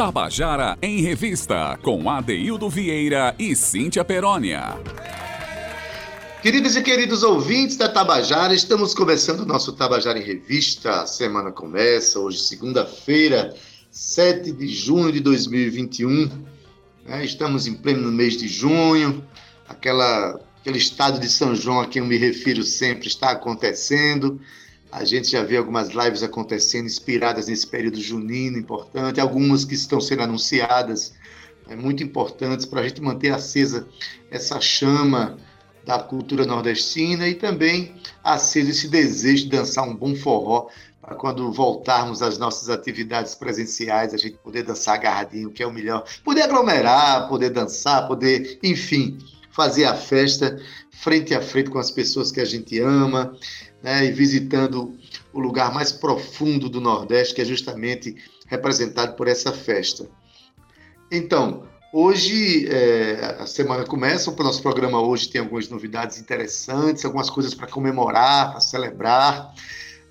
Tabajara em Revista, com Adeildo Vieira e Cíntia Perónia. Queridos e queridos ouvintes da Tabajara, estamos começando o nosso Tabajara em Revista. A semana começa hoje, segunda-feira, 7 de junho de 2021. É, estamos em pleno mês de junho, aquela, aquele estado de São João a quem eu me refiro sempre está acontecendo. A gente já vê algumas lives acontecendo inspiradas nesse período junino importante, algumas que estão sendo anunciadas, é, muito importantes para a gente manter acesa essa chama da cultura nordestina e também aceso esse desejo de dançar um bom forró para quando voltarmos às nossas atividades presenciais, a gente poder dançar agarradinho, que é o melhor. Poder aglomerar, poder dançar, poder, enfim, fazer a festa frente a frente com as pessoas que a gente ama, né, e visitando o lugar mais profundo do Nordeste, que é justamente representado por essa festa. Então, hoje é, a semana começa, o nosso programa hoje tem algumas novidades interessantes, algumas coisas para comemorar, para celebrar.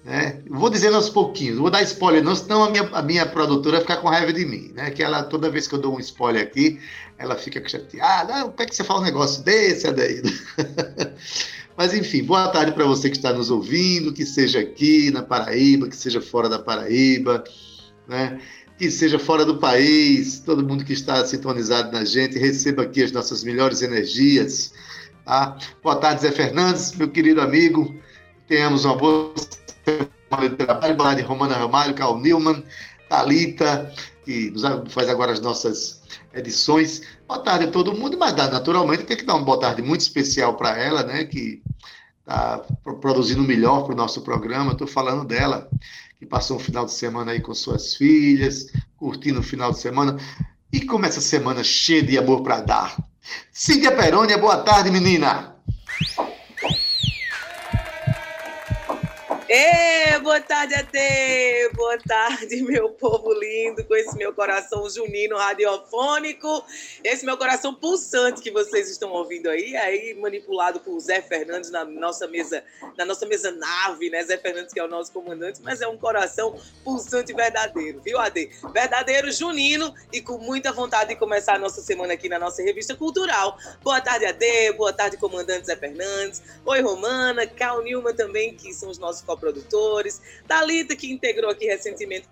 Né? Vou dizendo aos pouquinhos, vou dar spoiler, não, senão a minha, a minha produtora vai ficar com raiva de mim, né? Que ela, toda vez que eu dou um spoiler aqui, ela fica chateada. Ah, como é que você fala um negócio desse, Adaído? Mas enfim, boa tarde para você que está nos ouvindo, que seja aqui na Paraíba, que seja fora da Paraíba, né? que seja fora do país, todo mundo que está sintonizado na gente, receba aqui as nossas melhores energias. Tá? Boa tarde, Zé Fernandes, meu querido amigo. Tenhamos uma boa semana de trabalho. Boa tarde, Romana Ramalho, Carl Newman, Thalita, que faz agora as nossas edições. Boa tarde a todo mundo, mas naturalmente tem que dar uma boa tarde muito especial para ela, né? Que está produzindo melhor para o nosso programa. Estou falando dela, que passou um final de semana aí com suas filhas, curtindo o final de semana. E começa a semana cheia de amor para dar. Cíntia Perônia, boa tarde, menina. Ê, boa tarde, AT! Boa tarde, meu povo lindo, com esse meu coração junino radiofônico, esse meu coração pulsante que vocês estão ouvindo aí, aí manipulado por Zé Fernandes na nossa mesa, na nossa mesa nave, né? Zé Fernandes que é o nosso comandante, mas é um coração pulsante verdadeiro, viu, AD? Verdadeiro junino e com muita vontade de começar a nossa semana aqui na nossa revista cultural. Boa tarde, AD, boa tarde, comandante Zé Fernandes. Oi, Romana, Cal Nilma também, que são os nossos produtores, Talita que integrou aqui recentemente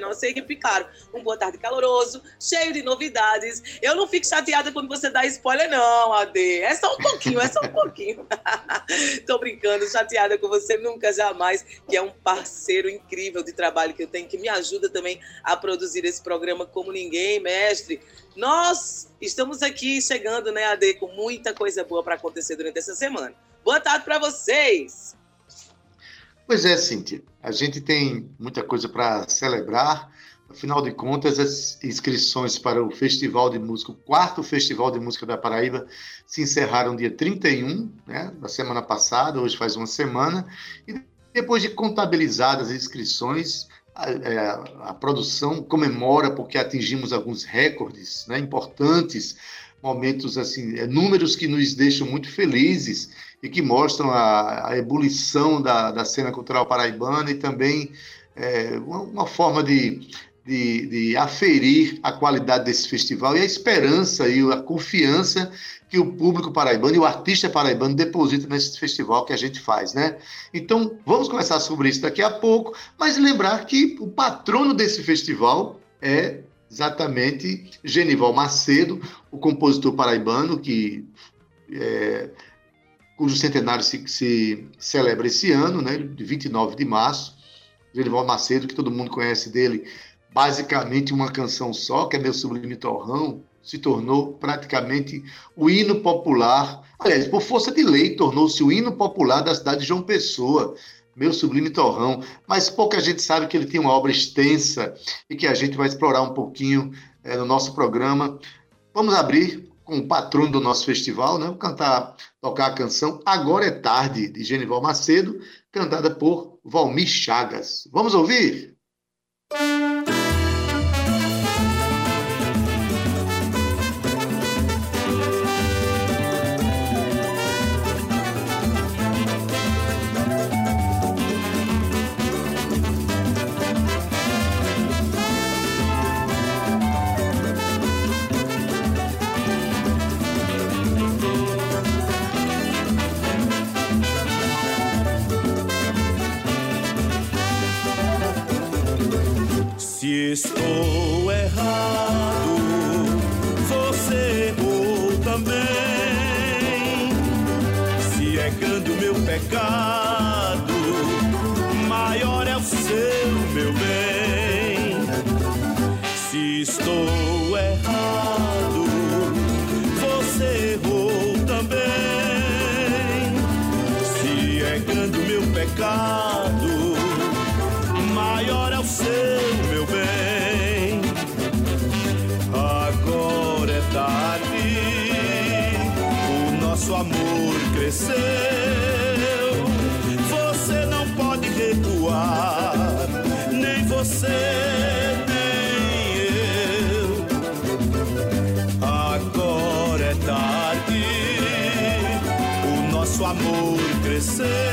nossa equipe, claro, um boa tarde caloroso, cheio de novidades. Eu não fico chateada quando você dá spoiler, não, AD. É só um pouquinho, é só um pouquinho. Tô brincando, chateada com você nunca, jamais, que é um parceiro incrível de trabalho que eu tenho, que me ajuda também a produzir esse programa como ninguém, mestre. Nós estamos aqui chegando, né, AD, com muita coisa boa para acontecer durante essa semana. Boa tarde para vocês! Pois é, Cíntia. A gente tem muita coisa para celebrar. Afinal de contas, as inscrições para o Festival de Música, o quarto Festival de Música da Paraíba, se encerraram dia 31, né, da semana passada, hoje faz uma semana, e depois de contabilizadas as inscrições, a, é, a produção comemora porque atingimos alguns recordes né, importantes, momentos assim, é, números que nos deixam muito felizes e que mostram a, a ebulição da, da cena cultural paraibana e também é, uma, forma de, de, de, aferir a qualidade desse festival e a esperança e a confiança que o público paraibano e o artista paraibano deposita nesse festival que a gente faz, né? Então, vamos conversar sobre isso daqui a pouco, mas lembrar que o patrono desse festival é exatamente Genival Macedo, o compositor paraibano que é, cujo centenário se, se celebra esse ano, né, de 29 de março. Genival Macedo, que todo mundo conhece dele, basicamente uma canção só, que é Meu Sublime Torrão, se tornou praticamente o hino popular. Aliás, por força de lei, tornou-se o hino popular da cidade de João Pessoa, Meu Sublime Torrão. Mas pouca gente sabe que ele tem uma obra extensa e que a gente vai explorar um pouquinho é, no nosso programa. Vamos abrir com o patrono do nosso festival, né? Vou cantar, tocar a canção Agora é Tarde, de Genival Macedo, cantada por Valmir Chagas. Vamos ouvir? Música estou errado, você errou também. Se é grande o meu pecado, cresceu. Você não pode recuar, nem você, nem eu. Agora é tarde, o nosso amor cresceu.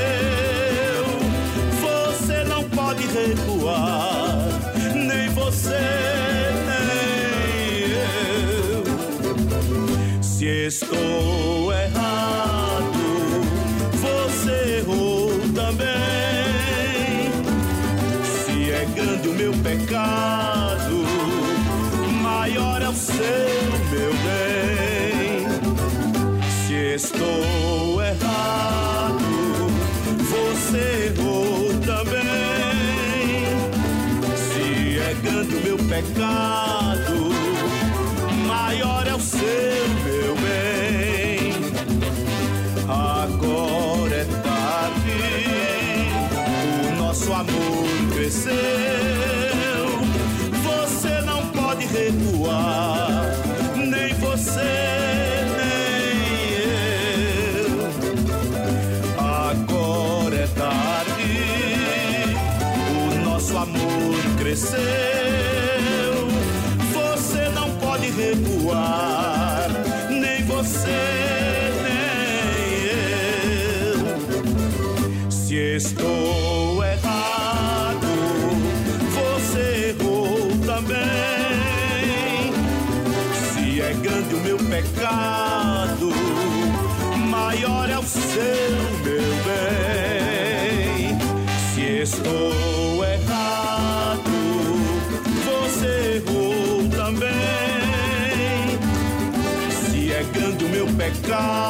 Pecado,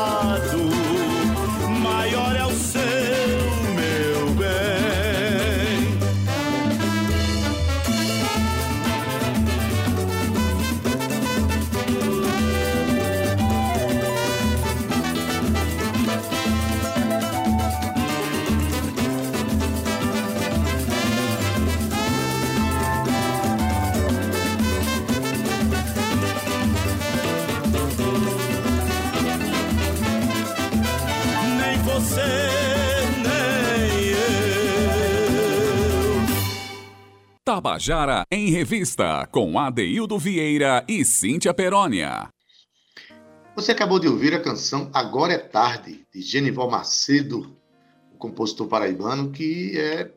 Tabajara em Revista, com Adeildo Vieira e Cíntia Perónia. Você acabou de ouvir a canção Agora é Tarde, de Genival Macedo, o compositor paraibano, que é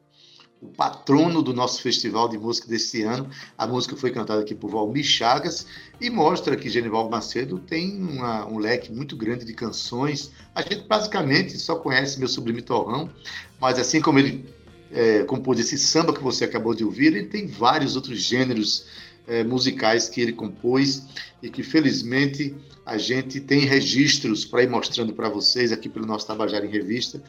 o patrono do nosso festival de música desse ano. A música foi cantada aqui por Valmir Chagas e mostra que Genival Macedo tem uma- um leque muito grande de canções. A gente basicamente só conhece Meu Sublime Torrão, mas assim como ele é, compôs esse samba que você acabou de ouvir, ele tem vários outros gêneros é, musicais que ele compôs e que felizmente a gente tem registros para ir mostrando para vocês aqui pelo nosso Tabajara em Revista.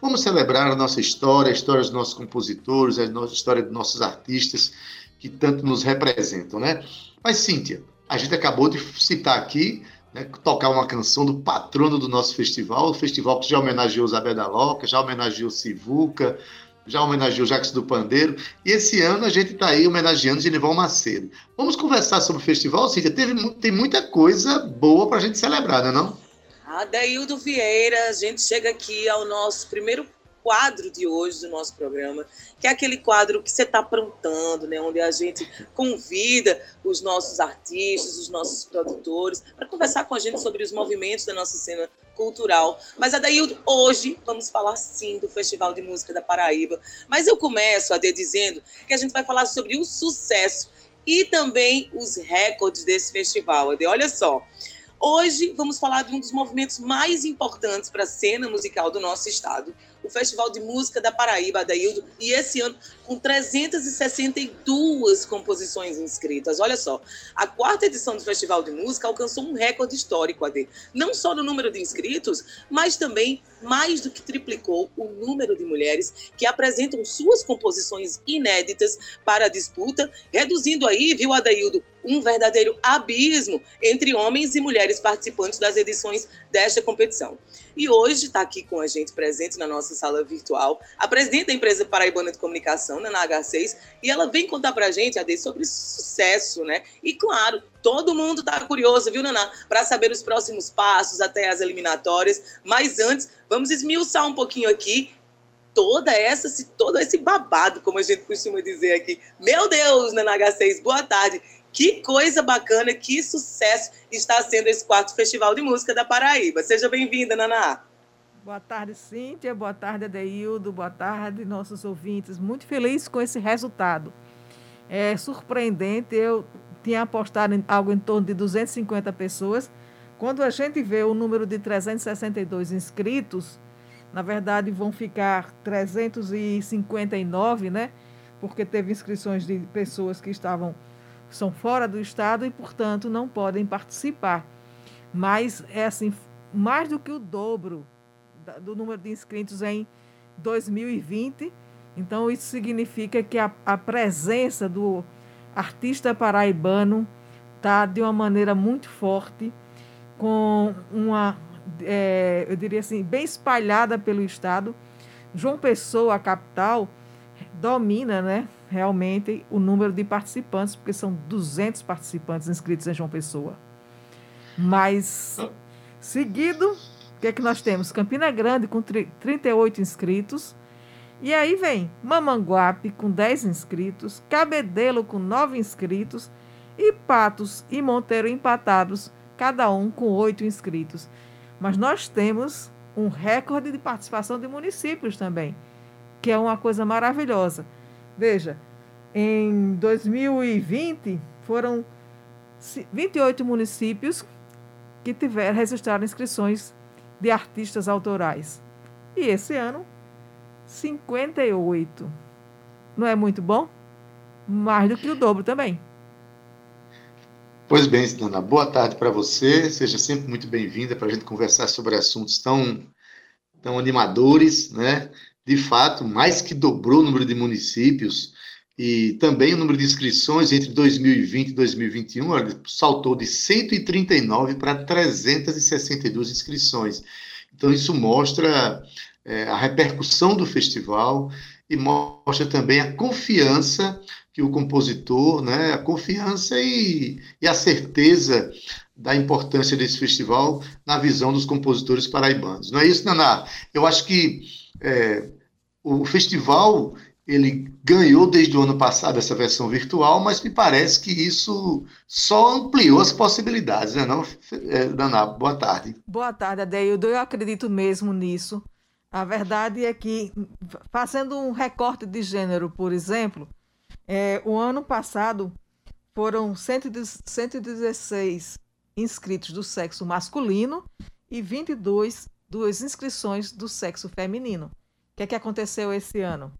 Vamos celebrar a nossa história, a história dos nossos compositores, a nossa história dos nossos artistas que tanto nos representam, né? Mas, Cíntia, a gente acabou de citar aqui, né, tocar uma canção do patrono do nosso festival, o festival que já homenageou Zabé da Loca, já homenageou Sivuca, já homenageou Jacques do Pandeiro, e esse ano a gente está aí homenageando Genival Macedo. Vamos conversar sobre o festival, Cíntia? Teve, tem muita coisa boa para a gente celebrar, não é não? Adaildo Vieira, a gente chega aqui ao nosso primeiro quadro de hoje do nosso programa, que é aquele quadro que você está aprontando, né? Onde a gente convida os nossos artistas, os nossos produtores, para conversar com a gente sobre os movimentos da nossa cena cultural. Mas, Adaildo, hoje vamos falar sim do Festival de Música da Paraíba. Mas eu começo, Ade, dizendo que a gente vai falar sobre o sucesso e também os recordes desse festival. Ade, olha só. Hoje vamos falar de um dos movimentos mais importantes para a cena musical do nosso estado, o Festival de Música da Paraíba, Adaildo, e esse ano com 362 composições inscritas. Olha só, a quarta edição do Festival de Música alcançou um recorde histórico, AD, não só no número de inscritos, mas também mais do que triplicou o número de mulheres que apresentam suas composições inéditas para a disputa, reduzindo aí, viu, Adaildo, um verdadeiro abismo entre homens e mulheres participantes das edições desta competição. E hoje está aqui com a gente, presente na nossa sala virtual, a presidente da empresa Paraibana de Comunicação, na NH6, e ela vem contar para a gente, Ade, sobre sucesso, né? E claro, todo mundo está curioso, viu, Naná, para saber os próximos passos até as eliminatórias. Mas antes, vamos esmiuçar um pouquinho aqui toda essa, todo esse babado, como a gente costuma dizer aqui. Meu Deus, na NH6, boa tarde. Que coisa bacana, que sucesso está sendo esse quarto Festival de Música da Paraíba. Seja bem-vinda, Naná. Boa tarde, Cíntia. Boa tarde, Adeildo. Boa tarde, nossos ouvintes. Muito feliz com esse resultado. É surpreendente. Eu tinha apostado em algo em torno de 250 pessoas. Quando a gente vê o número de 362 inscritos, na verdade vão ficar 359, né? Porque teve inscrições de pessoas que estavam são fora do estado e, portanto, não podem participar. Mas é assim, mais do que o dobro do número de inscritos em 2020. Então, isso significa que a, a presença do artista paraibano está de uma maneira muito forte, com uma, é, eu diria assim, bem espalhada pelo estado. João Pessoa, a capital, domina, né? Realmente o número de participantes, porque são 200 participantes inscritos em João Pessoa. Mas, seguido, o que é que nós temos? Campina Grande com 38 inscritos. E aí vem Mamanguape com 10 inscritos, Cabedelo com 9 inscritos e Patos e Monteiro empatados, cada um com 8 inscritos. Mas nós temos um recorde de participação de municípios também, que é uma coisa maravilhosa. Veja, em 2020 foram 28 municípios que tiveram registraram inscrições de artistas autorais. E esse ano, 58. Não é muito bom? Mais do que o dobro também. Pois bem, Dana, boa tarde para você. Seja sempre muito bem-vinda para a gente conversar sobre assuntos tão, tão animadores, né? De fato, mais que dobrou o número de municípios e também o número de inscrições entre 2020 e 2021 saltou de 139 para 362 inscrições. Então, isso mostra é, a repercussão do festival e mostra também a confiança que o compositor, né, a confiança e, e a certeza da importância desse festival na visão dos compositores paraibanos. Não é isso, Naná? Eu acho que é, o festival ele ganhou desde o ano passado essa versão virtual, mas me parece que isso só ampliou as possibilidades, né, não, é, Daná? Boa tarde. Boa tarde, Adeildo. Eu acredito mesmo nisso. A verdade é que, fazendo um recorte de gênero, por exemplo, é, o ano passado foram 116 inscritos do sexo masculino e 22 duas inscrições do sexo feminino que é que aconteceu esse ano?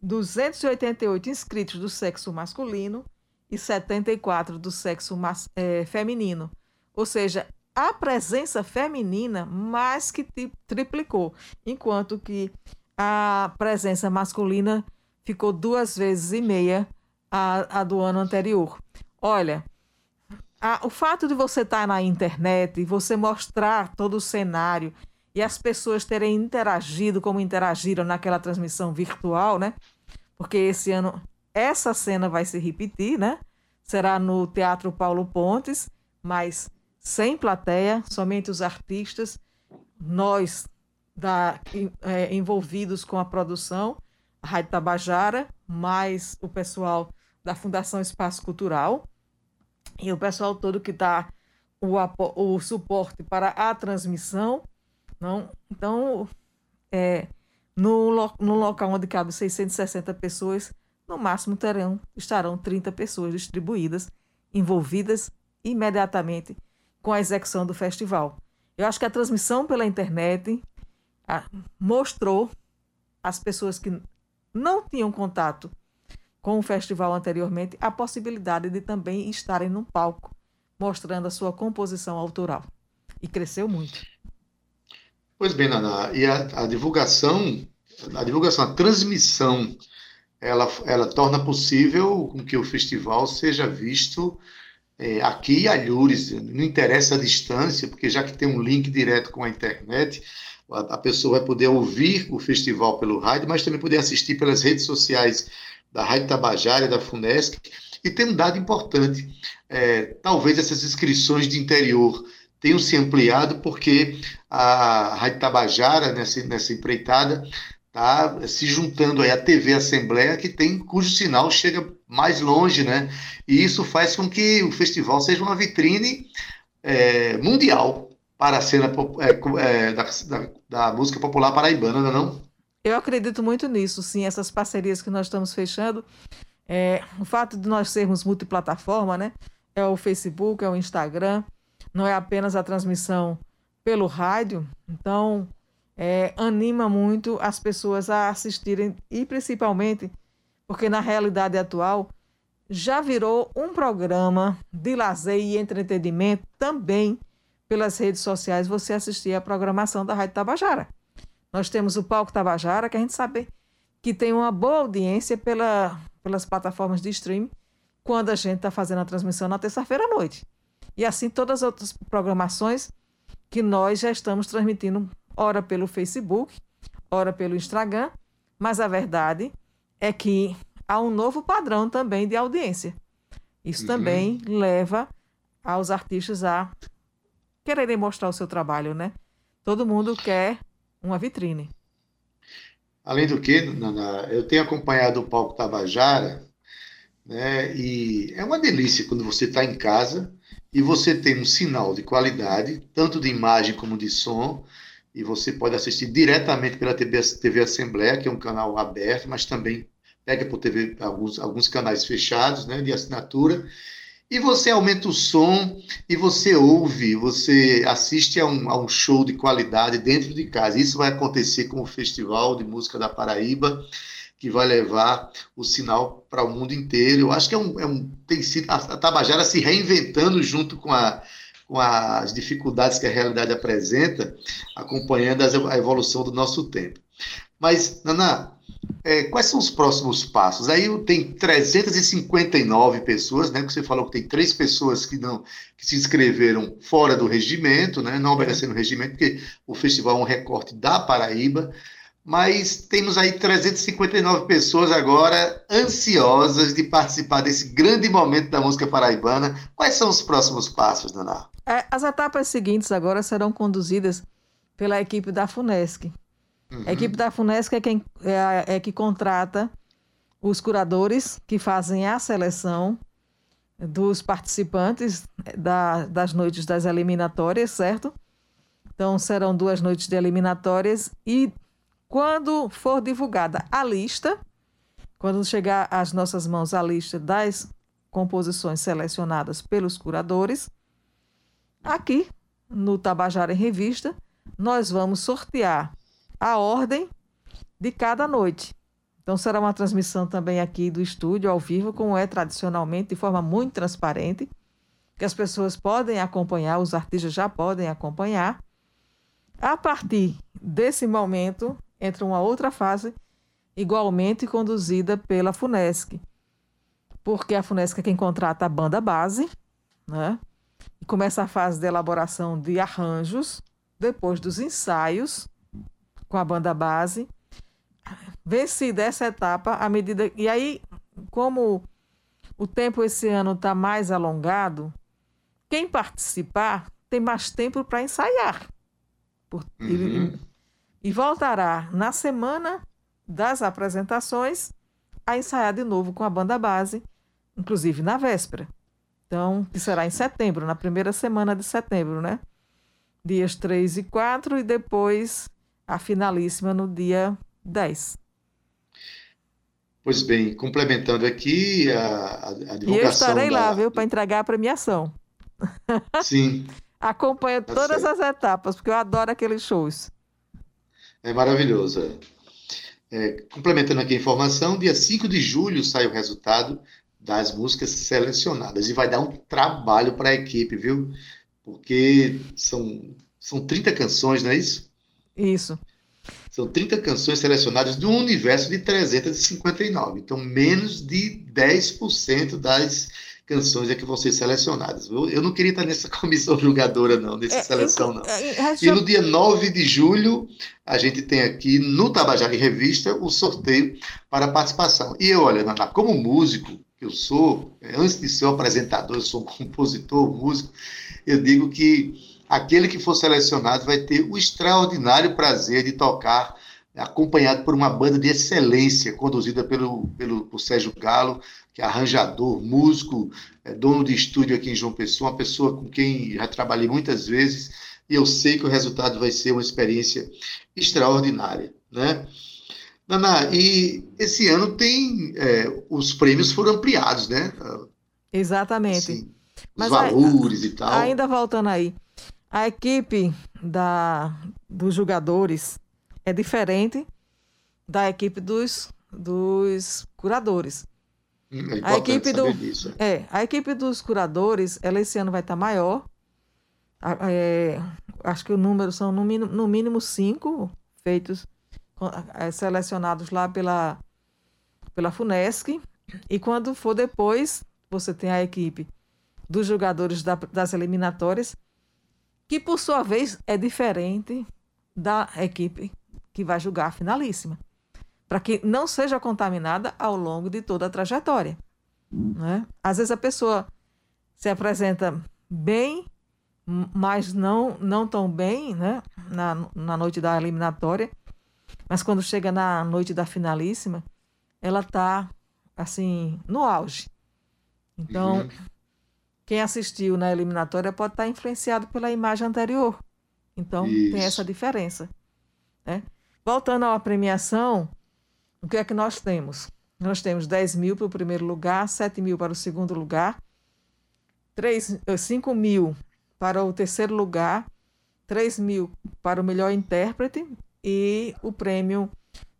288 inscritos do sexo masculino e 74 do sexo mas, é, feminino. Ou seja, a presença feminina mais que triplicou, enquanto que a presença masculina ficou duas vezes e meia a, a do ano anterior. Olha, a, o fato de você estar na internet e você mostrar todo o cenário e as pessoas terem interagido como interagiram naquela transmissão virtual, né? Porque esse ano essa cena vai se repetir, né? Será no Teatro Paulo Pontes, mas sem plateia, somente os artistas, nós da, é, envolvidos com a produção, a Rádio Tabajara, mais o pessoal da Fundação Espaço Cultural e o pessoal todo que dá o, o suporte para a transmissão não, então, é, no, no local onde cabe 660 pessoas, no máximo terão, estarão 30 pessoas distribuídas, envolvidas imediatamente com a execução do festival. Eu acho que a transmissão pela internet a, mostrou às pessoas que não tinham contato com o festival anteriormente a possibilidade de também estarem num palco mostrando a sua composição autoral. E cresceu muito. Pois bem, Naná, e a, a divulgação, a divulgação, a transmissão, ela, ela torna possível com que o festival seja visto é, aqui em Alhures, não interessa a distância, porque já que tem um link direto com a internet, a, a pessoa vai poder ouvir o festival pelo rádio, mas também poder assistir pelas redes sociais da Rádio Tabajara e da FUNESC. E tem um dado importante: é, talvez essas inscrições de interior tenham se ampliado, porque a Rádio Tabajara, nessa, nessa empreitada, está se juntando aí à TV Assembleia, que tem, cujo sinal chega mais longe, né? E isso faz com que o festival seja uma vitrine é, mundial para a cena é, é, da, da, da, música popular paraibana, não é não? Eu acredito muito nisso, sim, essas parcerias que nós estamos fechando. É, o fato de nós sermos multiplataforma, né? É o Facebook, é o Instagram, não é apenas a transmissão pelo rádio. Então, é, anima muito as pessoas a assistirem e principalmente porque na realidade atual já virou um programa de lazer e entretenimento também pelas redes sociais você assistir a programação da Rádio Tabajara. Nós temos o Palco Tabajara, que a gente sabe que tem uma boa audiência pela, pelas plataformas de streaming quando a gente está fazendo a transmissão na terça-feira à noite. E assim todas as outras programações que nós já estamos transmitindo, ora pelo Facebook, ora pelo Instagram, mas a verdade é que há um novo padrão também de audiência. Isso uhum. também leva aos artistas a quererem mostrar o seu trabalho, né? Todo mundo quer uma vitrine. Além do que, Nana, eu tenho acompanhado o palco Tabajara, né? E é uma delícia quando você está em casa e você tem um sinal de qualidade, tanto de imagem como de som, e você pode assistir diretamente pela TV, TV Assembleia, que é um canal aberto, mas também pega por TV alguns, alguns canais fechados, né, de assinatura, e você aumenta o som e você ouve, você assiste a um, a um show de qualidade dentro de casa. Isso vai acontecer com o Festival de Música da Paraíba, que vai levar o sinal para o mundo inteiro. Eu acho que é um, é um tem sido a Tabajara se reinventando junto com, a, com as dificuldades que a realidade apresenta, acompanhando a evolução do nosso tempo. Mas, Naná, é, quais são os próximos passos? Aí tem 359 pessoas, né? Que você falou que tem três pessoas que não que se inscreveram fora do regimento, né? Não obedecendo o regimento, porque o festival é um recorte da Paraíba mas temos aí 359 pessoas agora ansiosas de participar desse grande momento da música paraibana. Quais são os próximos passos, Naná? É, as etapas seguintes agora serão conduzidas pela equipe da FUNESC. Uhum. A equipe da FUNESC é quem é, é que contrata os curadores que fazem a seleção dos participantes da, das noites das eliminatórias, certo? Então serão duas noites de eliminatórias e quando for divulgada a lista, quando chegar às nossas mãos a lista das composições selecionadas pelos curadores, aqui no Tabajara em Revista, nós vamos sortear a ordem de cada noite. Então será uma transmissão também aqui do estúdio ao vivo, como é tradicionalmente, de forma muito transparente, que as pessoas podem acompanhar, os artistas já podem acompanhar. A partir desse momento, entra uma outra fase igualmente conduzida pela FUNESC, porque a FUNESC é quem contrata a banda base, né? E começa a fase de elaboração de arranjos, depois dos ensaios com a banda base. Vencida essa etapa, à medida. E aí, como o tempo esse ano está mais alongado, quem participar tem mais tempo para ensaiar. Por, uhum e voltará na semana das apresentações a ensaiar de novo com a banda base, inclusive na véspera. Então, que será em setembro, na primeira semana de setembro, né? Dias 3 e 4 e depois a finalíssima no dia 10. Pois bem, complementando aqui a, a divulgação. E eu estarei da... lá, viu, para entregar a premiação. Sim. Acompanho Tá todas certo. as etapas, porque eu adoro aqueles shows. É maravilhoso. é. É, complementando aqui a informação, dia 5 de julho sai o resultado das músicas selecionadas e vai dar um trabalho para a equipe, viu? Porque são, são 30 canções, não é isso? Isso. São 30 canções selecionadas de um universo de 359. Então, menos de 10% das canções é que vão ser selecionadas. Eu, eu não queria estar nessa comissão julgadora, não, nessa É, seleção, inclu- não. é, é, E no dia 9 de julho, a gente tem aqui no Tabajara em Revista o sorteio para participação. E eu, olha, Naná, como músico que eu sou, eh, antes de ser um apresentador, eu sou um compositor, músico, eu digo que aquele que for selecionado vai ter o extraordinário prazer de tocar acompanhado por uma banda de excelência, conduzida pelo, pelo por Sérgio Galo, que é arranjador, músico, é dono de estúdio aqui em João Pessoa, uma pessoa com quem já trabalhei muitas vezes, e eu sei que o resultado vai ser uma experiência extraordinária, né? Naná, e esse ano tem, é, os prêmios foram ampliados, né? Exatamente. Assim, os Mas valores e tal. Ainda voltando aí, a equipe da, dos jogadores é diferente da equipe dos, dos curadores. Hum, É a equipe do- disso. é. A equipe dos curadores, ela esse ano vai estar maior. É, acho que o número são no mínimo, no mínimo cinco feitos, é, selecionados lá pela, pela FUNESC. E quando for depois, você tem a equipe dos jogadores da- das eliminatórias, que por sua vez é diferente da equipe que vai jogar a finalíssima, para que não seja contaminada ao longo de toda a trajetória. Né? Às vezes a pessoa se apresenta bem, mas não, não tão bem né? na, na noite da eliminatória, mas quando chega na noite da finalíssima, ela está assim, no auge. Então, Uhum. Quem assistiu na eliminatória pode estar influenciado pela imagem anterior. Então, tem Isso. essa diferença. Né? Voltando à premiação, o que é que nós temos? Nós temos 10 mil para o primeiro lugar, 7 mil para o segundo lugar, 3, 5 mil para o terceiro lugar, 3 mil para o melhor intérprete e o prêmio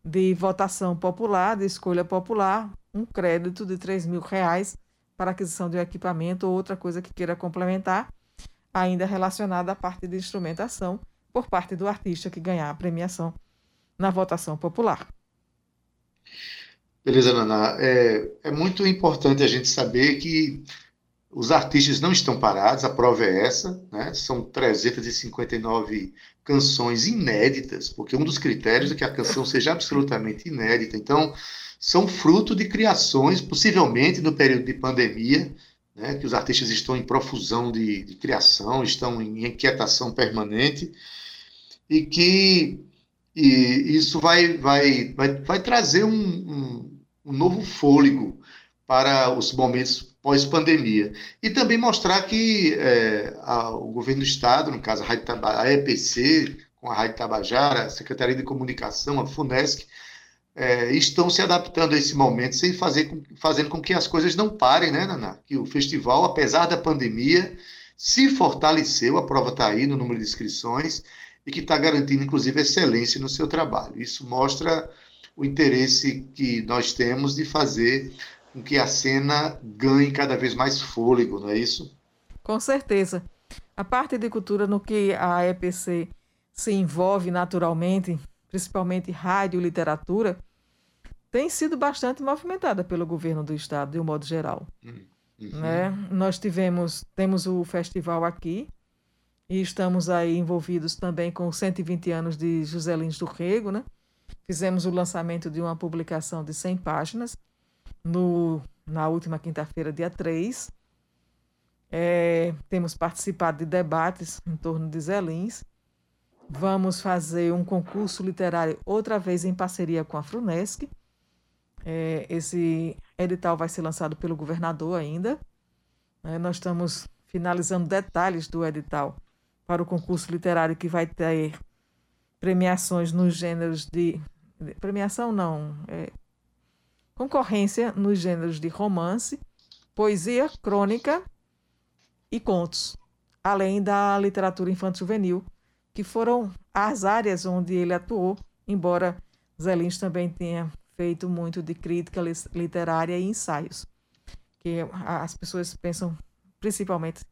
de votação popular, de escolha popular, um crédito de 3 mil reais para aquisição de um equipamento ou outra coisa que queira complementar, ainda relacionada à parte de instrumentação, por parte do artista que ganhar a premiação na votação popular. Beleza, Naná. É, é muito importante a gente saber que os artistas não estão parados, a prova é essa, né? São 359 canções inéditas, porque um dos critérios é que a canção seja absolutamente inédita. Então, são fruto de criações, possivelmente no período de pandemia, né? Que os artistas estão em profusão de, de criação, estão em inquietação permanente, e que e isso vai, vai, vai, vai trazer um, um, um novo fôlego para os momentos pós-pandemia. E também mostrar que é, a- o governo do Estado, no caso a, Rádio a EPC, com a Rádio Tabajara, a Secretaria de Comunicação, a FUNESC, é, estão se adaptando a esse momento, sem fazer com, fazendo com que as coisas não parem, né, Naná? Que o festival, apesar da pandemia, se fortaleceu, a prova está aí no número de inscrições, e que está garantindo, inclusive, excelência no seu trabalho. Isso mostra o interesse que nós temos de fazer com que a cena ganhe cada vez mais fôlego, não é isso? Com certeza. A parte de cultura no que a EPC se envolve naturalmente, principalmente rádio e literatura, tem sido bastante movimentada pelo governo do estado, de um modo geral. Uhum. né? Nós tivemos, temos o festival aqui e estamos aí envolvidos também com os 120 anos de José Lins do Rego, né? Fizemos o lançamento de uma publicação de 100 páginas no, na última quinta-feira, dia 3. É, temos participado de debates em torno de Zé Lins. Vamos fazer um concurso literário outra vez em parceria com a Frunesc. É, esse edital vai ser lançado pelo governador ainda. né? nós estamos finalizando detalhes do edital para o concurso literário que vai ter premiações nos gêneros de. Premiação não, é, concorrência nos gêneros de romance, poesia, crônica e contos. além da literatura infanto-juvenil, que foram as áreas onde ele atuou, embora Zé Lins também tenha feito muito de crítica literária e ensaios, que as pessoas pensam principalmente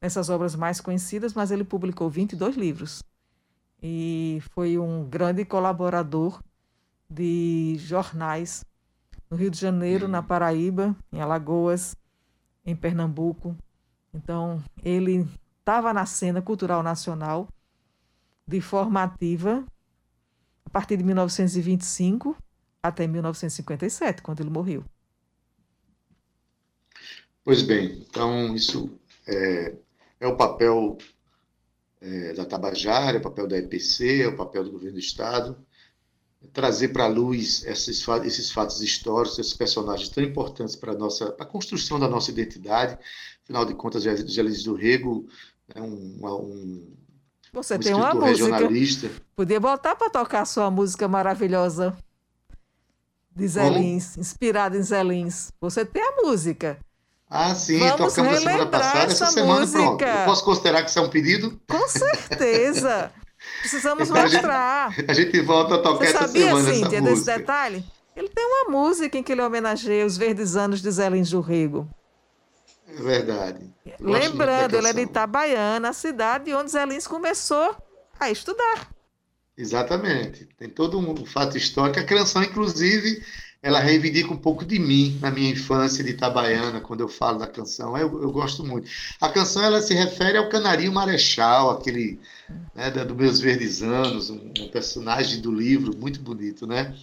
nessas obras mais conhecidas, mas ele publicou 22 livros e foi um grande colaborador de jornais no Rio de Janeiro, na Paraíba, em Alagoas, em Pernambuco. Então, ele estava na cena cultural nacional de formativa a partir de 1925 até 1957, quando ele morreu. Pois bem, então isso é, é o papel é, da Tabajara, é o papel da EPC, é o papel do governo do Estado, trazer para a luz esses, esses fatos históricos, esses personagens tão importantes para a nossa a construção da nossa identidade. Afinal de contas, Gelis do Rego é um, um você um tem uma música. Podia botar para tocar sua música maravilhosa de Zelins, inspirada em Zelins. Você tem a música. Ah, sim, Vamos tocamos a semana passada, essa, essa semana música. pronto. Eu posso considerar que isso é um pedido? Com certeza. Precisamos então, mostrar. A gente, a gente, volta a tocar Você essa sabia, semana Cíntia, essa desse detalhe? Ele tem uma música em que ele homenageia os verdes anos de Zé Lins do Rego. É verdade. Lembrando, ele é de Itabaiana, a cidade onde Zé Lins começou a estudar. Exatamente. Tem todo um fato histórico. A canção, inclusive, ela reivindica um pouco de mim na minha infância de Itabaiana, quando eu falo da canção. Eu, eu gosto muito. A canção ela se refere ao Canarinho Marechal, aquele né, dos meus verdes anos, um, um, personagem do livro muito bonito, né?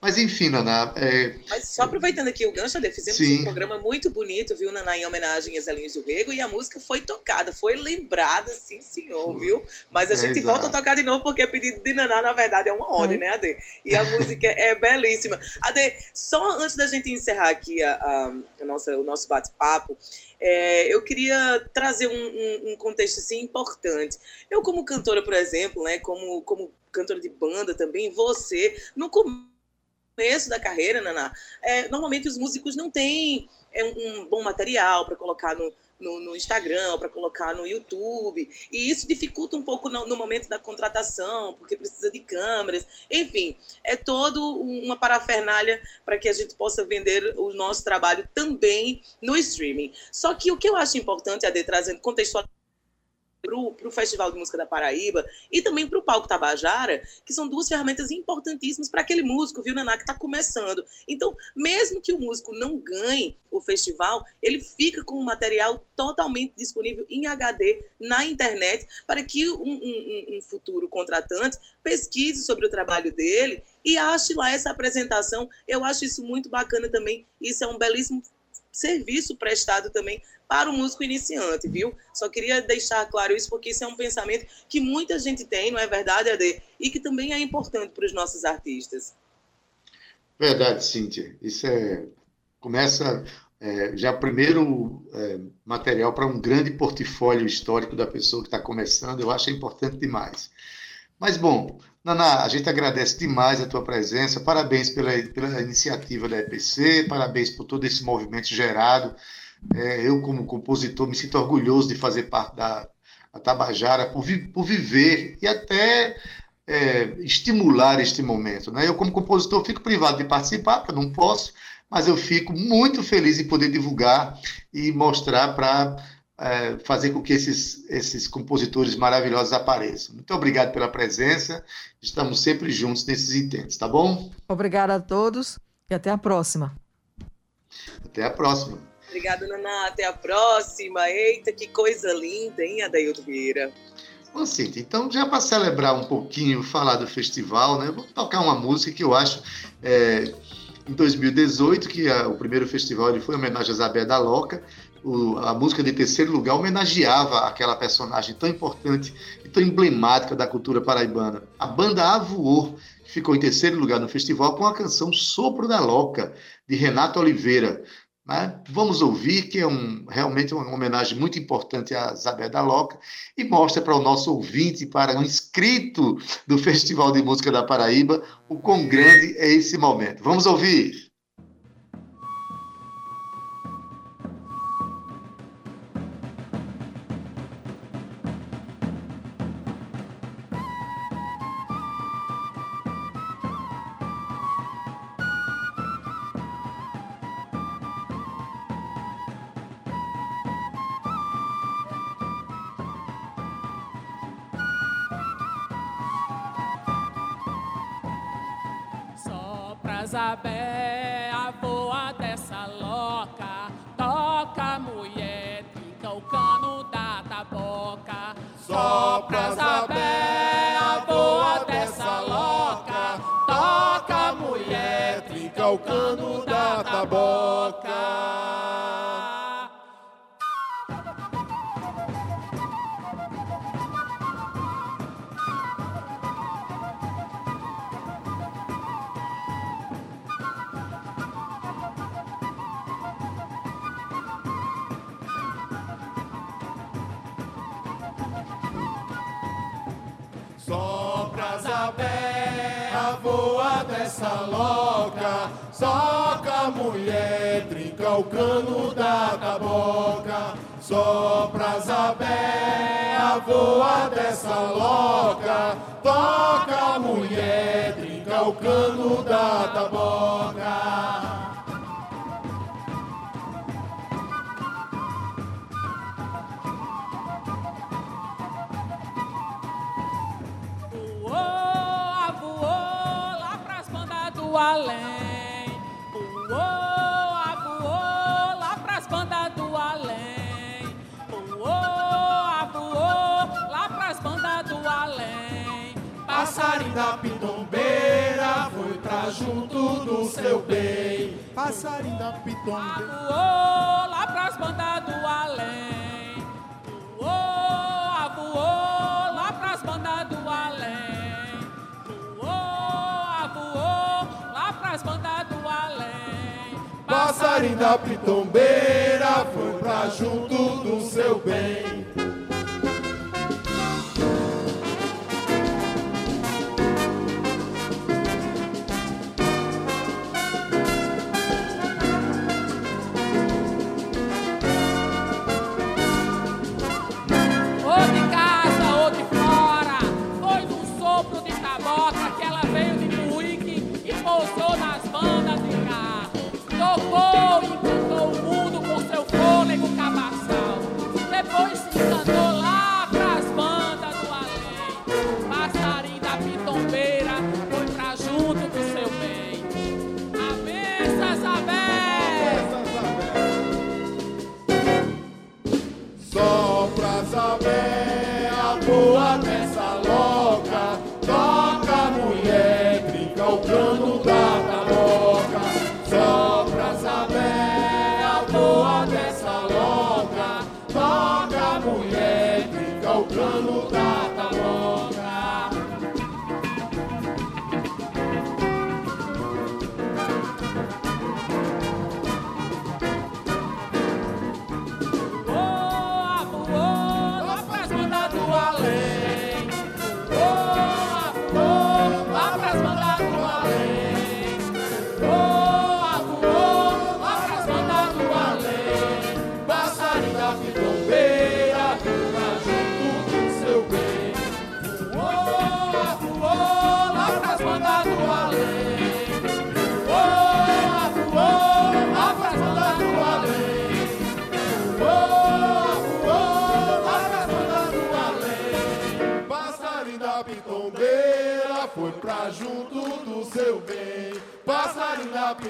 Mas enfim, Naná. É... Mas só aproveitando aqui o gancho, Ade, fizemos Sim. um programa muito bonito, viu, Naná, em homenagem às Zelinhos do Rego, e a música foi tocada, foi lembrada, sim, senhor, viu? Mas a é, gente exato. volta a tocar de novo, porque o pedido de Naná, na verdade, é uma ordem, né, Ade? E a música é belíssima. Ade, só antes da gente encerrar aqui a, a, a nossa, o nosso bate-papo, é, eu queria trazer um, um, um, contexto assim, importante. Eu, como cantora, por exemplo, né, como, como cantora de banda também, você, no começo começo da carreira, Naná, é, normalmente os músicos não têm é, um bom material para colocar no, no, no Instagram, para colocar no YouTube. E isso dificulta um pouco no, no, momento da contratação, porque precisa de câmeras. Enfim, é todo uma parafernália para que a gente possa vender o nosso trabalho também no streaming. Só que o que eu acho importante, Ade, trazendo contextualização para o Festival de Música da Paraíba e também para o Palco Tabajara, que são duas ferramentas importantíssimas para aquele músico, viu, Naná, que está começando. Então, mesmo que o músico não ganhe o festival, ele fica com o material totalmente disponível em HD na internet para que um, um, um futuro contratante pesquise sobre o trabalho dele e ache lá essa apresentação. Eu acho isso muito bacana também. Isso é um belíssimo serviço prestado também para o músico iniciante, viu? Só queria deixar claro isso, porque isso é um pensamento que muita gente tem, não é verdade, Ade? E que também é importante para os nossos artistas. Verdade, Cíntia. Isso é. Começa é, já primeiro é, material para um grande portfólio histórico da pessoa que está começando, eu acho importante demais. Mas, bom, Naná, a gente agradece demais a tua presença, parabéns pela, pela iniciativa da EPC, parabéns por todo esse movimento gerado é, eu, como compositor, me sinto orgulhoso de fazer parte da Tabajara, por, vi, por viver e até é, estimular este momento. Né? Eu, como compositor, fico privado de participar, porque não posso, mas eu fico muito feliz em poder divulgar e mostrar para é, fazer com que esses, esses compositores maravilhosos apareçam. Muito obrigado pela presença, estamos sempre juntos nesses intentos, tá bom? Obrigada a todos e até a próxima. Até a próxima. Obrigada, Naná. Até a próxima. Eita, que coisa linda, hein, Adaildo Vieira? Bom, Cíntia, então já para celebrar um pouquinho, falar do festival, né? Vou tocar uma música que eu acho é, em 2018, que a, o primeiro festival ele foi homenagem a Isabel da Loca. O, a música de terceiro lugar homenageava aquela personagem tão importante e tão emblemática da cultura paraibana. A banda Avoor, que ficou em terceiro lugar no festival com a canção Sopro da Loca, de Renato Oliveira. Né? Vamos ouvir, que é um, realmente uma homenagem muito importante a Isabel da Loca, e mostra para o nosso ouvinte, para um inscrito do Festival de Música da Paraíba, o quão grande é esse momento. Vamos ouvir! Zabé, a voa dessa loca, toca mulher, trinca o cano da taboca. Junto do seu bem. Passarinho da pitombeira. Voou lá pras bandas do além. Voou, voou lá pras bandas do além. pras bandas do além. Passarinho da pitombeira foi pra junto do seu bem.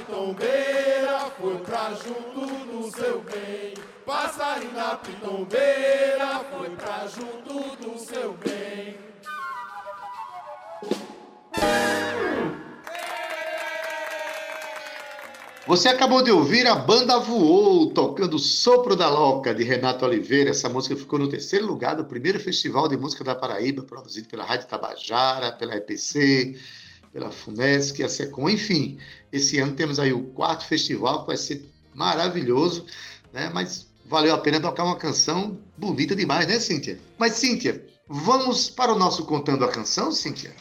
Pitombeira foi pra junto do seu bem. Passarinho pitombeira foi pra junto do seu bem. Você acabou de ouvir a banda Voou, tocando Sopro da Loca, de Renato Oliveira. Essa música ficou no terceiro lugar do primeiro Festival de Música da Paraíba, produzido pela Rádio Tabajara, pela EPC, pela FUNESC, a SECOM, enfim. Esse ano temos aí o quarto festival, que vai ser maravilhoso, né? Mas valeu a pena tocar uma canção bonita demais, né, Cíntia? Mas, Cíntia, vamos para o nosso Contando a Canção, Cíntia?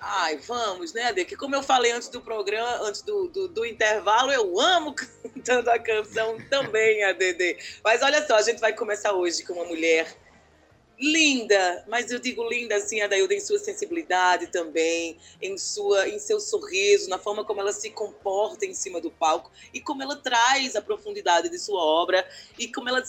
Ai, vamos, né, Ade? Que como eu falei antes do programa, antes do, do, do, intervalo, eu amo cantando a canção também, ADD. Mas olha só, a gente vai começar hoje com uma mulher linda, mas eu digo linda assim, Adailda, em sua sensibilidade também, em sua, em seu sorriso, na forma como ela se comporta em cima do palco e como ela traz a profundidade de sua obra e como ela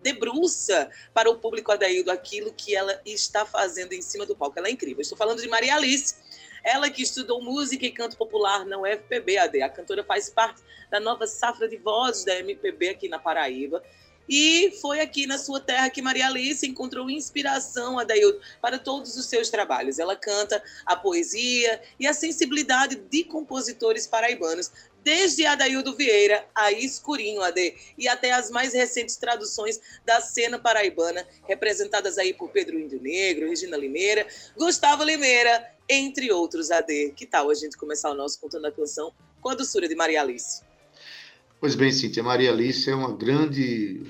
debruça para o público Adaildo aquilo que ela está fazendo em cima do palco. Ela é incrível. Estou falando de Maria Alice. Ela que estudou música e canto popular na UFPB, AD. A cantora faz parte da nova safra de vozes da MPB aqui na Paraíba. E foi aqui na sua terra que Maria Alice encontrou inspiração, Adaildo, para todos os seus trabalhos. Ela canta a poesia e a sensibilidade de compositores paraibanos, desde Adaildo Vieira a Escurinho AD e até as mais recentes traduções da cena paraibana, representadas aí por Pedro Índio Negro, Regina Limeira, Gustavo Limeira, entre outros AD. Que tal a gente começar o nosso Contando a Canção com a doçura de Maria Alice? Pois bem, Cíntia, Maria Alice é uma grande,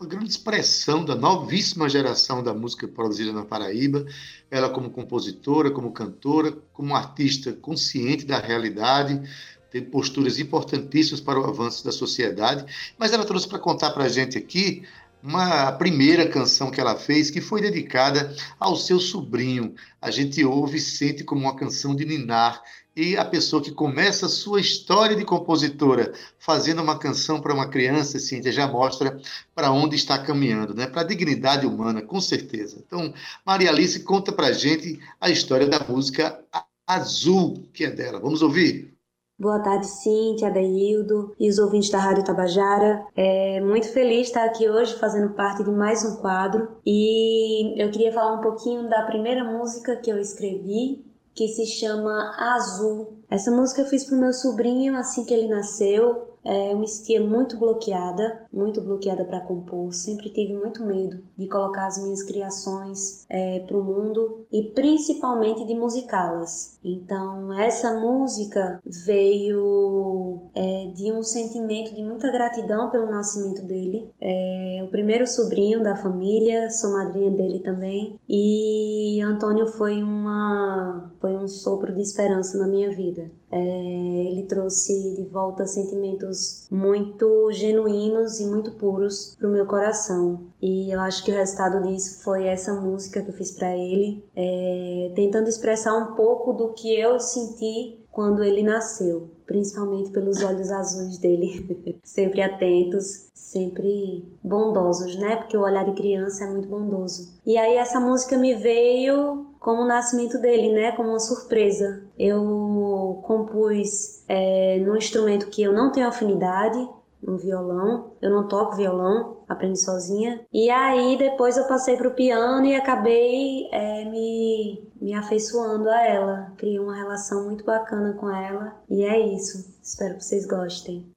uma grande expressão da novíssima geração da música produzida na Paraíba. Ela, como compositora, como cantora, como artista consciente da realidade, tem posturas importantíssimas para o avanço da sociedade, mas ela trouxe para contar para a gente aqui uma primeira canção que ela fez que foi dedicada ao seu sobrinho. A gente ouve e sente como uma canção de ninar. E a pessoa que começa a sua história de compositora fazendo uma canção para uma criança, Cíntia, já mostra para onde está caminhando, né? para a dignidade humana, com certeza. Então, Maria Alice conta para a gente a história da música Azul, que é dela. Vamos ouvir? Boa tarde, Cíntia, Adeildo e os ouvintes da Rádio Tabajara. É muito feliz estar aqui hoje fazendo parte de mais um quadro e eu queria falar um pouquinho da primeira música que eu escrevi, que se chama Azul. Essa música eu fiz para o meu sobrinho assim que ele nasceu. É, eu me sentia muito bloqueada, muito bloqueada para compor. Sempre tive muito medo de colocar as minhas criações é, para o mundo e principalmente de musicá-las. Então, essa música veio é, de um sentimento de muita gratidão pelo nascimento dele. É o primeiro sobrinho da família, sou madrinha dele também. E Antônio foi, uma, foi um sopro de esperança na minha vida. É, ele trouxe de volta sentimentos muito genuínos e muito puros para o meu coração. E eu acho que o resultado disso foi essa música que eu fiz para ele, é, tentando expressar um pouco do que eu senti quando ele nasceu, principalmente pelos olhos azuis dele, sempre atentos, sempre bondosos, né? Porque o olhar de criança é muito bondoso. E aí essa música me veio como o nascimento dele, né? Como uma surpresa. Eu compus é, num instrumento que eu não tenho afinidade, um violão. Eu não toco violão, aprendi sozinha. E aí depois eu passei pro piano e acabei é, me, me afeiçoando a ela. Criei uma relação muito bacana com ela. E é isso. Espero que vocês gostem.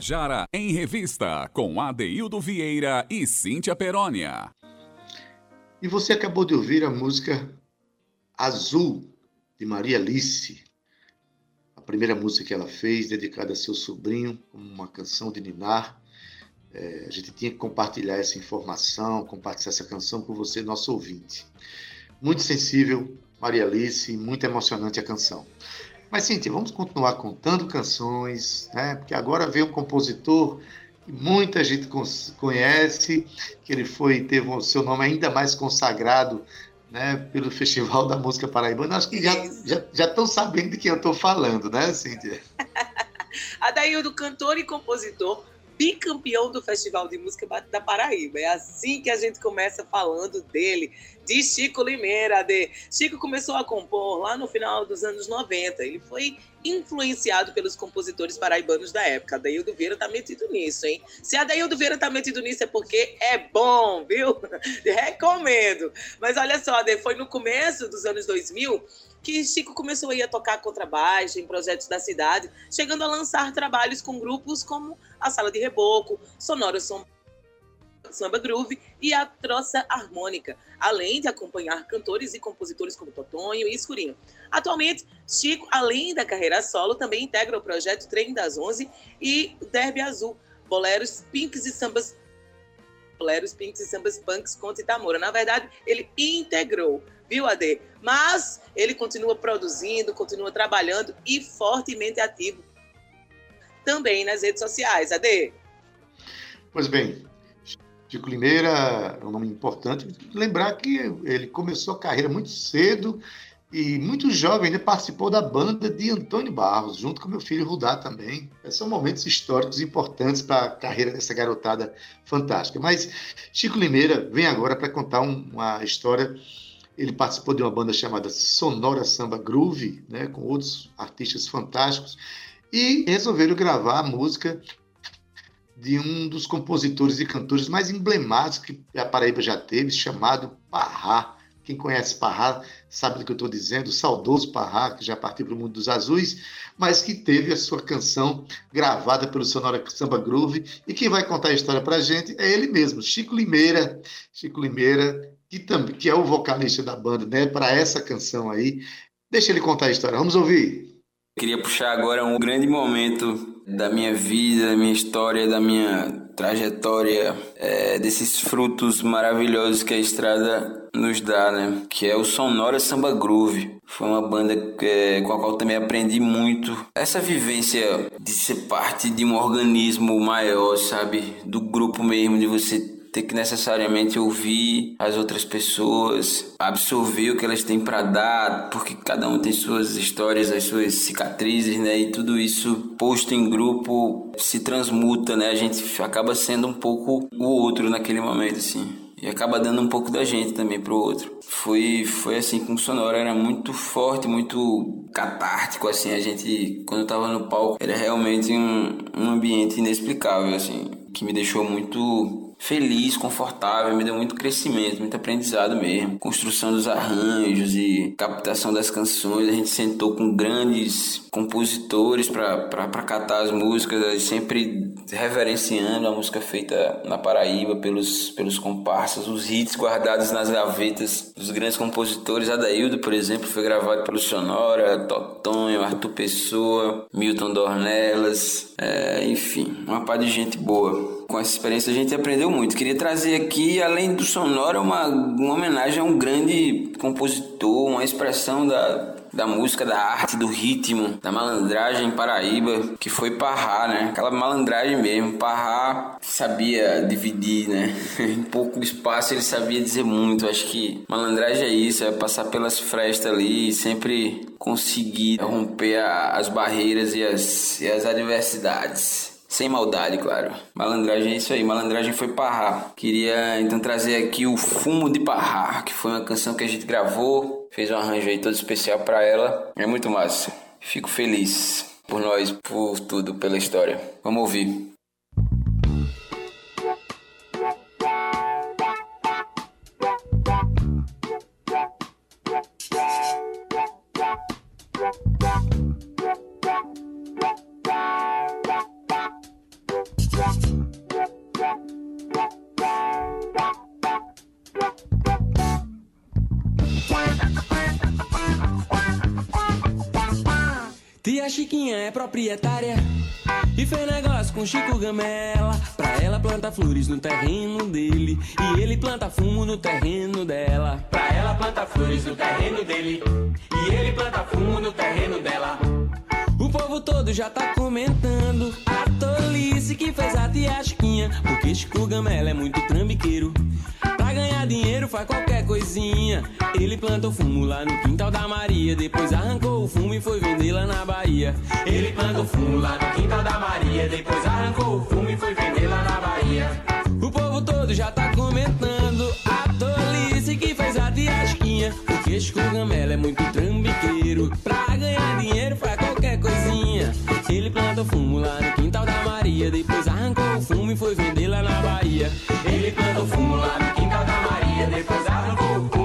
Tabajara em Revista, com Adeildo Vieira e Cíntia Perónia. E você acabou de ouvir a música Azul, de Maria Alice. A primeira música que ela fez, dedicada a seu sobrinho, uma canção de Ninar. É, a gente tinha que compartilhar essa informação, compartilhar essa canção com você, nosso ouvinte. Muito sensível, Maria Alice, muito emocionante a canção. Mas, Cíntia, vamos continuar contando canções, né? Porque agora vem um compositor que muita gente conhece, que ele foi teve o seu nome ainda mais consagrado né, pelo Festival da Música Paraibana. Acho que já, já, já estão sabendo de quem eu estou falando, né, Cíntia? Adaildo, cantor e compositor, bicampeão do Festival de Música da Paraíba. É assim que a gente começa falando dele, de Chico Limeira. De... Chico começou a compor lá no final dos anos 90. Ele foi influenciado pelos compositores paraibanos da época. Adaildo Vieira tá metido nisso, hein? Se Adaildo Vieira tá metido nisso é porque é bom, viu? Recomendo. Mas olha só, foi no começo dos anos 2000 que Chico começou a, tocar contrabaixo em projetos da cidade, chegando a lançar trabalhos com grupos como a Sala de Reboco, Sonora Som Samba Groove e a Troça Harmônica, além de acompanhar cantores e compositores como Totonho e Escurinho. Atualmente, Chico, além da carreira solo, também integra o projeto Trem das Onze e Derby Azul, boleros, pinks e sambas boleros, pinks e sambas punks contra Itamora. Na verdade, ele integrou, viu, Ade? Mas ele continua produzindo, continua trabalhando e fortemente ativo também nas redes sociais. Ade? Pois bem, Chico Limeira é um nome importante. Lembrar que ele começou a carreira muito cedo e muito jovem, ele participou da banda de Antônio Barros, junto com meu filho Rudá também. São momentos históricos importantes para a carreira dessa garotada fantástica. Mas Chico Limeira vem agora para contar uma história. Ele participou de uma banda chamada Sonora Samba Groove, né, com outros artistas fantásticos, e resolveram gravar a música de um dos compositores e cantores mais emblemáticos que a Paraíba já teve, chamado Parrá. Quem conhece Parrá sabe do que eu estou dizendo, o saudoso Parrá, que já partiu para o mundo dos azuis, mas que teve a sua canção gravada pelo Sonora Samba Groove. E quem vai contar a história para a gente é ele mesmo, Chico Limeira. Chico Limeira, que, também, que é o vocalista da banda, né, para essa canção aí. Deixa ele contar a história. Vamos ouvir. Queria puxar agora um grande momento da minha vida, da minha história, da minha trajetória, é, desses frutos maravilhosos que a estrada nos dá, né? Que é o Sonora Samba Groove. Foi uma banda é, com a qual também aprendi muito. Essa vivência de ser parte de um organismo maior, sabe? Do grupo mesmo, de você ter que necessariamente ouvir as outras pessoas, absorver o que elas têm para dar, porque cada um tem suas histórias, as suas cicatrizes, né? E tudo isso posto em grupo se transmuta, né? A gente acaba sendo um pouco o outro naquele momento, assim. E acaba dando um pouco da gente também pro outro. Foi, foi assim com o Sonora, era muito forte, muito catártico, assim. A gente, quando tava no palco, era realmente um, um ambiente inexplicável, assim. Que me deixou muito feliz, confortável, me deu muito crescimento, muito aprendizado mesmo. Construção dos arranjos e captação das canções. A gente sentou com grandes compositores para catar as músicas, sempre reverenciando a música feita na Paraíba pelos, pelos comparsas, os hits guardados nas gavetas dos grandes compositores. Adaildo, por exemplo, foi gravado pelo Sonora, Totonho, Arthur Pessoa, Milton Dornelas, é, enfim, uma par de gente boa com essa experiência a gente aprendeu muito. Queria trazer aqui, além do sonoro, uma, uma homenagem a um grande compositor, uma expressão da, da música, da arte, do ritmo, da malandragem Paraíba, que foi Parrá, né? Aquela malandragem mesmo. Parrá sabia dividir, né? em pouco espaço ele sabia dizer muito. Acho que malandragem é isso, é passar pelas frestas ali e sempre conseguir romper a, as barreiras e as, e as adversidades. Sem maldade, claro. Malandragem é isso aí. Malandragem foi Parrá. Queria então trazer aqui o Fumo de Parrá, que foi uma canção que a gente gravou, fez um arranjo aí todo especial para ela. É muito massa. Fico feliz por nós, por tudo, pela história. Vamos ouvir. Chiquinha é proprietária e fez negócio com Chico Gamela. Pra ela planta flores no terreno dele e ele planta fumo no terreno dela. Pra ela planta flores no terreno dele e ele planta fumo no terreno dela. O povo todo já tá comentando a tolice que fez a tia Chiquinha. Porque Chico Gamela é muito trambiqueiro. Pra ganhar dinheiro faz qualquer coisinha. Ele plantou fumo lá no quintal da Maria. Depois arrancou o fumo e foi vender lá na Bahia. Ele plantou fumo lá no quintal da Maria. Depois arrancou o fumo e foi vender lá na Bahia. O povo todo já tá comentando a tolice que fez a tia Chiquinha. Porque Chico Gamela é muito trambiqueiro. Pra ganhar dinheiro faz. Ele plantou fumo lá no quintal da Maria. Depois arrancou o fumo e foi vender lá na Bahia. Ele plantou fumo lá no quintal da Maria. Depois arrancou o fumo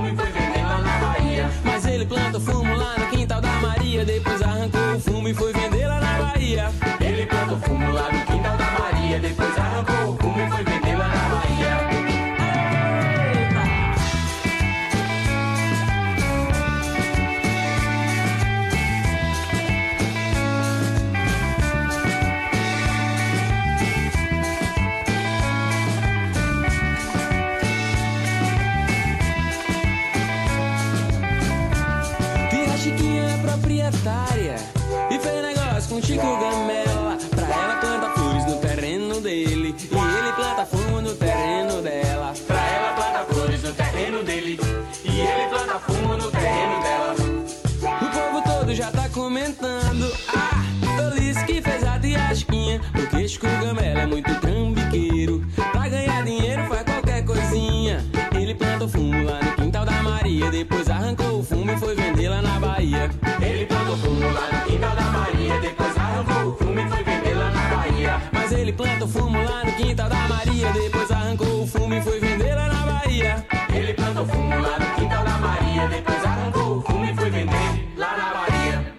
é fumo lá quintal da Maria Depois arrancou o fumo e foi vender lá na Bahia. Mas ele plantou fumo lá no quintal da Maria Depois arrancou o fumo e foi vender lá na Bahia. Ele plantou fumo lá no quintal da Maria Depois arrancou o fumo e foi vender lá na Bahia.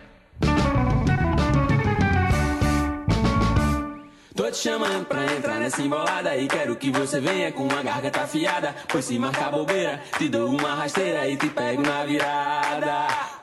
Tô te chamando pra entrar nessa embolada E quero que você venha com uma garganta afiada. Pois se marcar bobeira, te dou uma rasteira E te pego na virada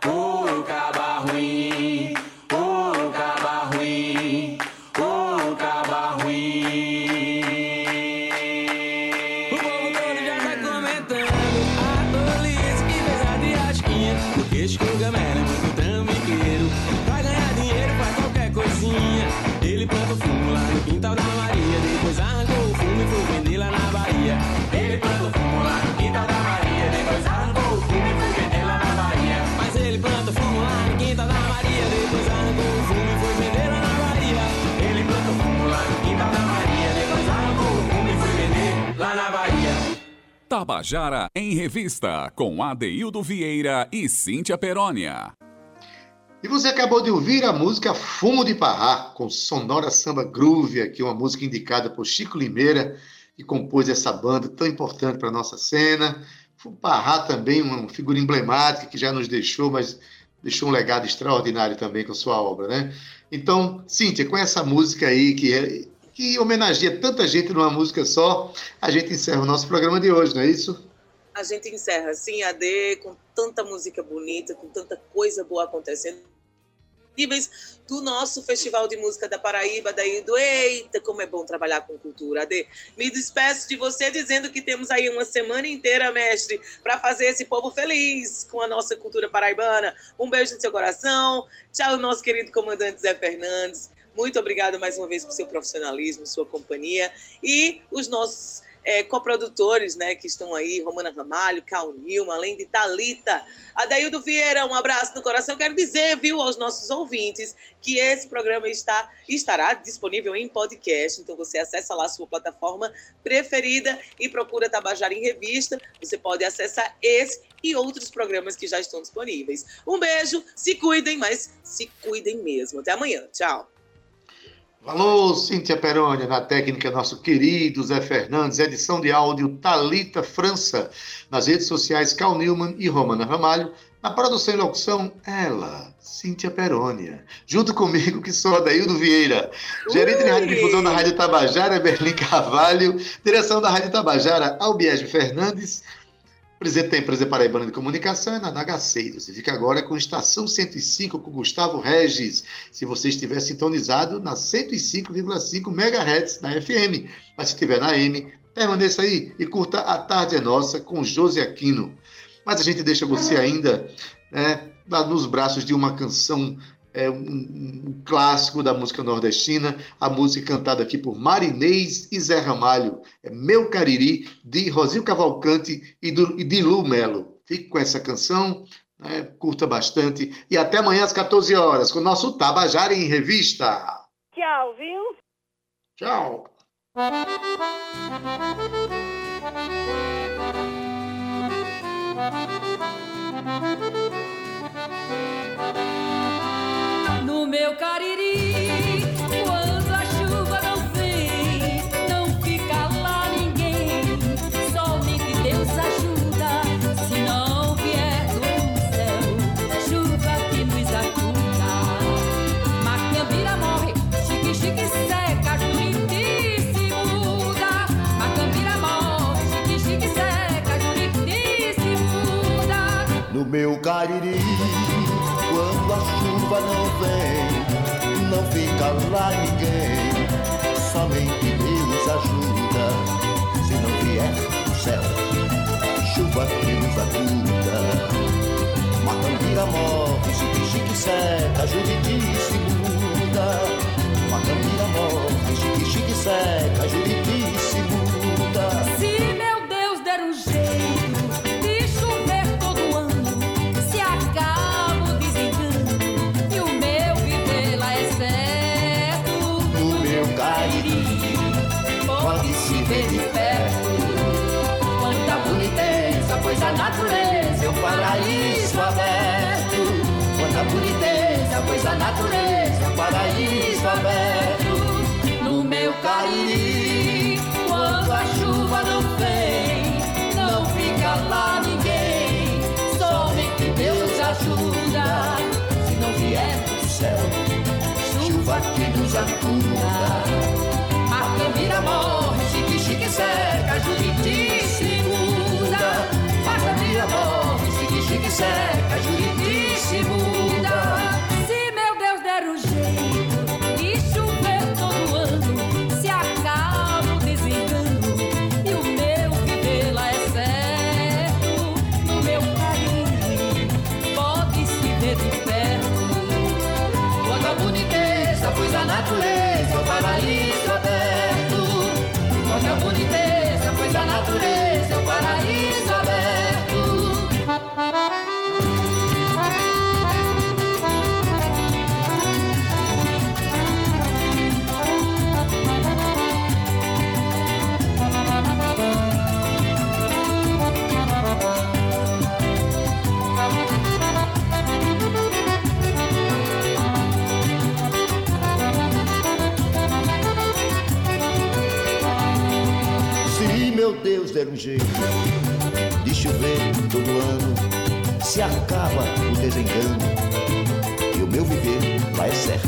Tabajara em Revista, com Adeildo Vieira e Cíntia Perónia. E você acabou de ouvir a música Fumo de Parrá, com Sonora Samba Groove, aqui uma música indicada por Chico Limeira, que compôs essa banda tão importante para a nossa cena. O Parrá também, uma figura emblemática que já nos deixou, mas deixou um legado extraordinário também com sua obra, né? Então, Cíntia, com essa música aí que, é, que homenageia tanta gente numa música só, a gente encerra o nosso programa de hoje, não é isso? A gente encerra assim, AD, com tanta música bonita, com tanta coisa boa acontecendo. Níveis do nosso Festival de Música da Paraíba, daí do Eita, como é bom trabalhar com cultura, AD. Me despeço de você dizendo que temos aí uma semana inteira, mestre, para fazer esse povo feliz com a nossa cultura paraibana. Um beijo no seu coração. Tchau, nosso querido comandante Zé Fernandes. Muito obrigado mais uma vez por seu profissionalismo, sua companhia e os nossos é, coprodutores, né, que estão aí, Romana Ramalho, Cal Nilma, além de Talita, Adaildo Vieira, um abraço no coração. Quero dizer, viu, aos nossos ouvintes que esse programa está estará disponível em podcast, então você acessa lá a sua plataforma preferida e procura Tabajara em Revista. Você pode acessar esse e outros programas que já estão disponíveis. Um beijo, se cuidem, mas se cuidem mesmo. Até amanhã. Tchau. Alô, Cíntia Peroni, na técnica, nosso querido Zé Fernandes, edição de áudio Talita França, nas redes sociais Cal Newman e Romana Ramalho, na produção e locução, ela, Cíntia Perônia, junto comigo, que sou Adaildo Vieira, gerente de rádio difusão da Rádio Tabajara, Berlim Carvalho, direção da Rádio Tabajara, Albiege Fernandes, presidente da empresa Paraibana de Comunicação é na HC. Você fica agora com Estação 105 com Gustavo Regis. Se você estiver sintonizado na 105,5 MHz da FM. Mas se estiver na M, permaneça aí e curta A Tarde é Nossa com José Aquino. Mas a gente deixa você ainda né, nos braços de uma canção é um, um, clássico da música nordestina, a música cantada aqui por Marinês e Zé Ramalho, é Meu Cariri, de Rosil Cavalcante e, do, e de Lu Melo. Fique com essa canção, né, curta bastante, e até amanhã às 14 horas, com o nosso Tabajara em Revista. Tchau, viu? Tchau. Meu cariri quando a chuva não vem, não fica lá ninguém. Somente Deus ajuda, se não vier do céu, chuva que nos ajuda. Macambira morre, chique chique seca, Juriti se muda. Macambira morre, chique chique seca, Juriti se muda. Se meu Deus der um jeito natureza paraíso aberto. No meu cariri, quando a chuva não vem, não fica lá ninguém. Somente Deus ajuda, se não vier do céu, chuva que nos ajuda. Macambira morre, chique chique seca, Juriti se muda. Macambira morre, chique chique seca, Juriti der um jeito de chover todo ano, se acaba o desengano e o meu viver lá é certo.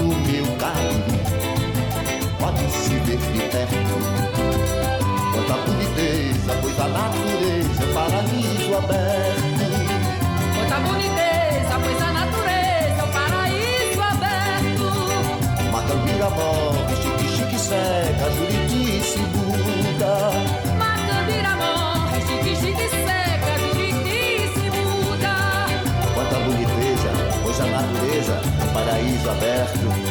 O meu carro pode se ver de perto. Quanta boniteza, pois a natureza é paraíso aberto. Quanta boniteza, pois a natureza é o paraíso aberto. Macambira morre, chique chique seca, Juriti muda. Macambira chique chique seca, Juriti se muda. Quanta boniteza, pois a natureza é um paraíso aberto.